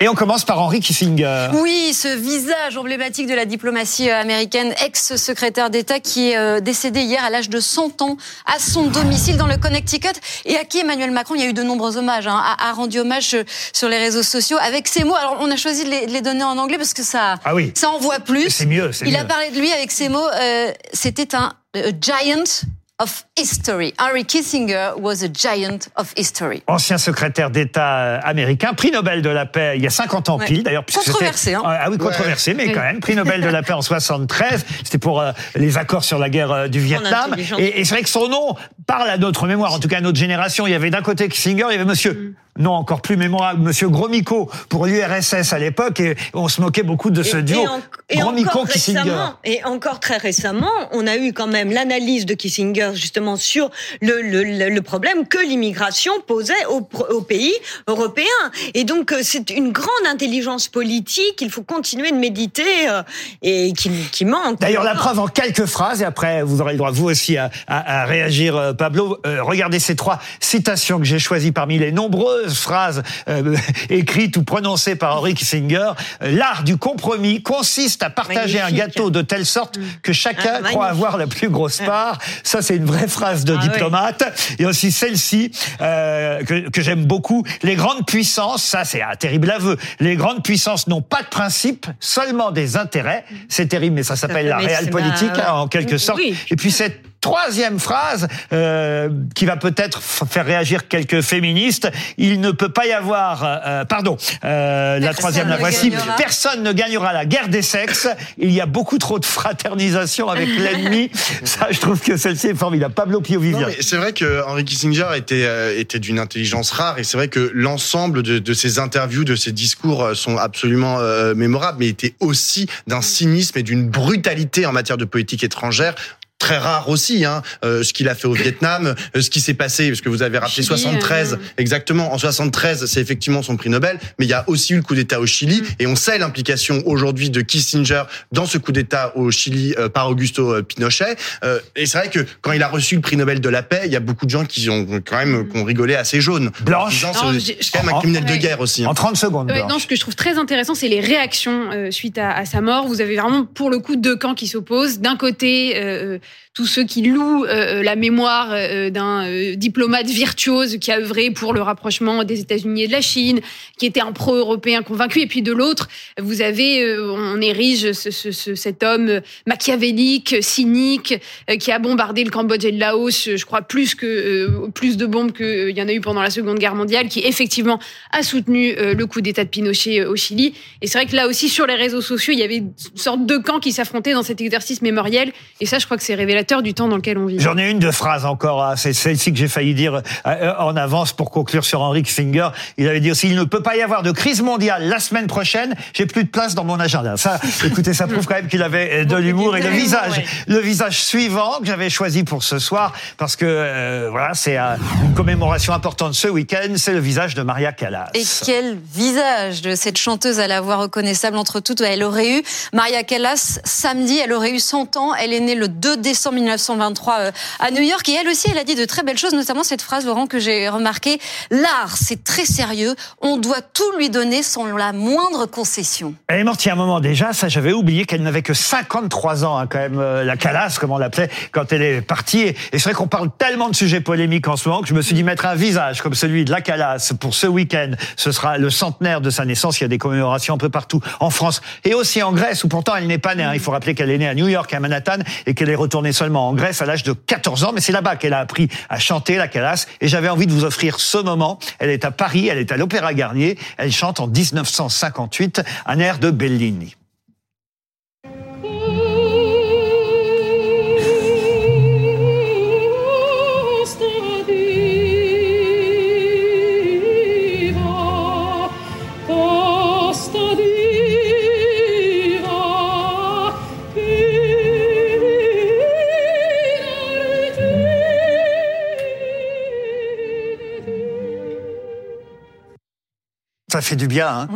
Et on commence par Henry Kissinger. Oui, ce visage emblématique de la diplomatie euh, américaine, ex-secrétaire d'État qui est euh, décédé hier à l'âge de 100 ans à son domicile dans le Connecticut et à qui Emmanuel Macron, il y a eu de nombreux hommages, hein, a, rendu hommage euh, sur les réseaux sociaux avec ces mots. Alors on a choisi de les, donner en anglais parce que ça, ah oui. ça envoie plus. C'est mieux. Il a parlé de lui avec ces mots. C'était un giant of history. Henry Kissinger was a giant of history. Ancien secrétaire d'État euh, américain, prix Nobel de la paix il y a 50 ans pile d'ailleurs. Controversé. Hein. Ah oui, controversé, mais quand même. Prix Nobel de la paix en 73. C'était pour euh, les accords sur la guerre euh, du Vietnam. Et, et c'est vrai que son nom parle à notre mémoire, en tout cas à notre génération. Il y avait d'un côté Kissinger, il y avait monsieur. Mm non encore plus mémorable, Monsieur Gromyko pour l'URSS à l'époque, et on se moquait beaucoup de ce duo. Et, Kissinger. Et encore très récemment, on a eu quand même l'analyse de Kissinger justement sur le, le, le problème que l'immigration posait au, au, pays européens. Et donc euh, c'est une grande intelligence politique. Il faut continuer de méditer euh, et qui, qui manque. D'ailleurs, la preuve en quelques phrases, et après vous aurez le droit vous aussi à, à, à réagir, euh, Pablo. regardez ces trois citations que j'ai choisies parmi les nombreuses phrase euh, écrite ou prononcée par Henry Kissinger, euh, l'art du compromis consiste à partager un gâteau de telle sorte mm. que chacun ah, croit avoir la plus grosse part. Ça, c'est une vraie phrase de ah, diplomate. Et aussi celle-ci, euh, que, que j'aime beaucoup, les grandes puissances, ça c'est un terrible aveu, les grandes puissances n'ont pas de principe, seulement des intérêts. C'est terrible, mais ça s'appelle la réelle politique, hein, en quelque sorte. Et puis cette troisième phrase euh, qui va peut-être faire réagir quelques féministes. Il ne peut pas y avoir, euh, euh pardon, euh, la troisième, la voici. Personne ne gagnera la guerre des sexes. Il y a beaucoup trop de fraternisation avec l'ennemi. Ça, je trouve que celle-ci est formidable. Pablo Pio Vivien. C'est vrai que Henry Kissinger était euh, était d'une intelligence rare et c'est vrai que l'ensemble de, de ses interviews, de ses discours sont absolument mémorables, mais était aussi d'un cynisme et d'une brutalité en matière de politique étrangère très rare aussi, hein, euh, ce qu'il a fait au Vietnam, euh, ce qui s'est passé, parce que vous avez rappelé 73, euh, exactement, en 73, c'est effectivement son prix Nobel, mais il y a aussi eu le coup d'État au Chili, mm. et on sait l'implication aujourd'hui de Kissinger dans ce coup d'État au Chili par Augusto Pinochet, et c'est vrai que quand il a reçu le prix Nobel de la paix, il y a beaucoup de gens qui ont quand même mm. qui ont rigolé assez jaune. Blanche. C'est quand même un criminel de guerre aussi. Hein. En 30 secondes. non, ce que je trouve très intéressant, c'est les réactions suite à, à, sa mort. Vous avez vraiment, pour le coup, deux camps qui s'opposent. D'un côté, tous ceux qui louent euh, la mémoire euh, d'un euh, diplomate virtuose qui a œuvré pour le rapprochement des États-Unis et de la Chine, qui était un pro-européen convaincu. Et puis de l'autre, vous avez, on érige ce, ce, cet homme machiavélique, cynique, qui a bombardé le Cambodge et le Laos, je crois plus que plus de bombes qu'il y en a eu pendant la Seconde Guerre mondiale, qui effectivement a soutenu le coup d'État de Pinochet au Chili. Et c'est vrai que là aussi sur les réseaux sociaux, il y avait une sorte de camps qui s'affrontaient dans cet exercice mémoriel. Et ça, je crois que c'est révélateur du temps dans lequel on vit. J'en ai une de phrase encore, hein. c'est celle-ci que j'ai failli dire euh, euh, en avance pour conclure sur Henry Kissinger. Il avait dit aussi, il ne peut pas y avoir de crise mondiale la semaine prochaine, j'ai plus de place dans mon agenda. Ça, écoutez, ça prouve quand même qu'il avait euh, de l'humour et le visage, le visage suivant que j'avais choisi pour ce soir, parce que voilà, c'est une commémoration importante ce week-end, c'est le visage de Maria Callas. Et quel visage de cette chanteuse à la voix reconnaissable entre toutes. Elle aurait eu, Maria Callas, samedi, elle aurait eu 100 ans, elle est née le 2 décembre 1923 euh, à New York. Et elle aussi, elle a dit de très belles choses, notamment cette phrase, Laurent, que j'ai remarqué. L'art, c'est très sérieux. On doit tout lui donner sans la moindre concession. Elle est morte il y a un moment déjà. Ça, j'avais oublié qu'elle n'avait que 53 ans, hein, quand même, euh, la calasse, comme on l'appelait, quand elle est partie. Et, c'est vrai qu'on parle tellement de sujets polémiques en ce moment que je me suis dit mettre un visage comme celui de la calasse pour ce week-end. Ce sera le centenaire de sa naissance. Il y a des commémorations un peu partout en France et aussi en Grèce où pourtant elle n'est pas née. Hein. Il faut rappeler qu'elle est née à New York, à Manhattan et qu'elle est retournée seulement en Grèce à l'âge de 14 ans, mais c'est là-bas qu'elle a appris à chanter la calasse. Et j'avais envie de vous offrir ce moment. Elle est à Paris, elle est à l'Opéra Garnier. Elle chante en 1958 un air de Bellini. Ça fait du bien. Hein.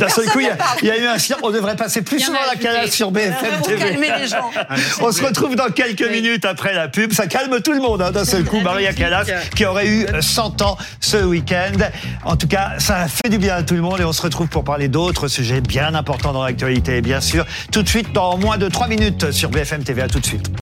D'un seul coup, il y, a eu un On devrait passer plus souvent la calage sur BFM TV. Pour calmer les gens. On se retrouve dans quelques minutes après la pub. Ça calme tout le monde. Hein, D'un seul coup, Maria Callas, qui aurait eu 100 ans ce week-end. En tout cas, ça a fait du bien à tout le monde et on se retrouve pour parler d'autres sujets bien importants dans l'actualité, bien sûr. Tout de suite, dans moins de 3 minutes sur BFM TV. À tout de suite.